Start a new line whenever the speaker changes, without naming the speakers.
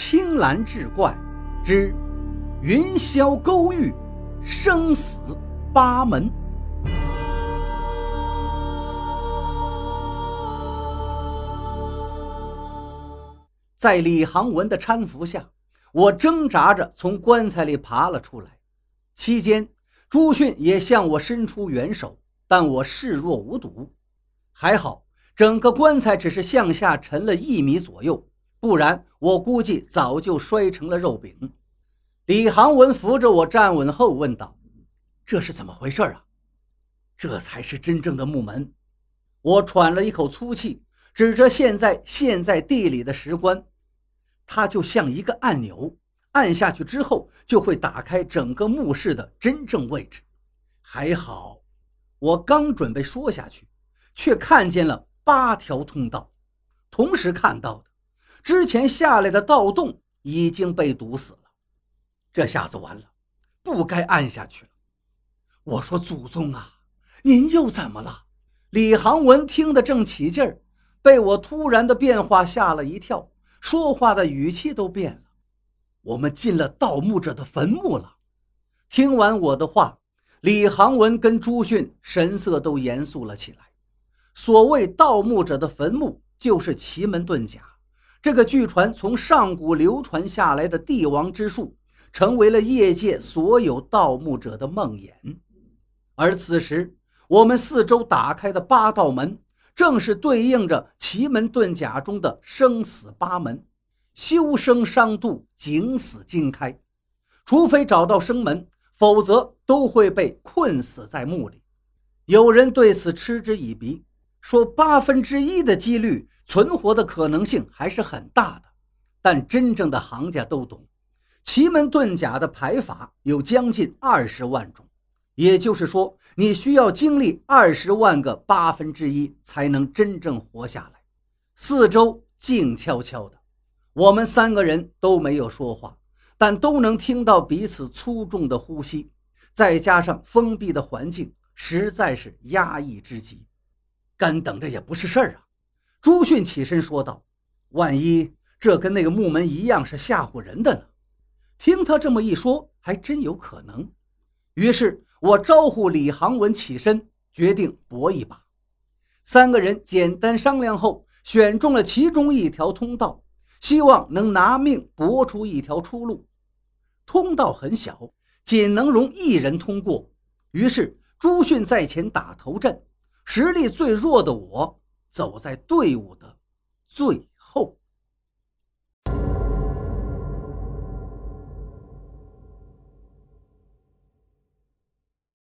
青蓝志怪之云霄勾玉，生死八门。在李航文的搀扶下，我挣扎着从棺材里爬了出来。期间，朱迅也向我伸出援手，但我视若无睹。还好，整个棺材只是向下沉了一米左右，不然我估计早就摔成了肉饼。李航文扶着我站稳后问道：“这是怎么回事啊？”“这才是真正的木门。”我喘了一口粗气。指着现在陷在地里的石棺，它就像一个按钮，按下去之后就会打开整个墓室的真正位置。还好，我刚准备说下去，却看见了八条通道，同时看到的，之前下来的盗洞已经被堵死了。这下子完了，不该按下去了。我说：“祖宗啊，您又怎么了？”李航文听得正起劲儿。被我突然的变化吓了一跳，说话的语气都变了。我们进了盗墓者的坟墓了。听完我的话，李航文跟朱迅神色都严肃了起来。所谓盗墓者的坟墓，就是奇门遁甲这个据传从上古流传下来的帝王之术，成为了业界所有盗墓者的梦魇。而此时，我们四周打开的八道门。正是对应着奇门遁甲中的生死八门，修生伤度，景死金开。除非找到生门，否则都会被困死在墓里。有人对此嗤之以鼻，说八分之一的几率存活的可能性还是很大的。但真正的行家都懂，奇门遁甲的排法有将近二十万种。也就是说，你需要经历二十万个八分之一，才能真正活下来。四周静悄悄的，我们三个人都没有说话，但都能听到彼此粗重的呼吸。再加上封闭的环境，实在是压抑之极。干等着也不是事儿啊！朱迅起身说道：“万一这跟那个木门一样，是吓唬人的呢？”听他这么一说，还真有可能。于是。我招呼李航文起身，决定搏一把。三个人简单商量后，选中了其中一条通道，希望能拿命搏出一条出路。通道很小，仅能容一人通过。于是朱迅在前打头阵，实力最弱的我走在队伍的最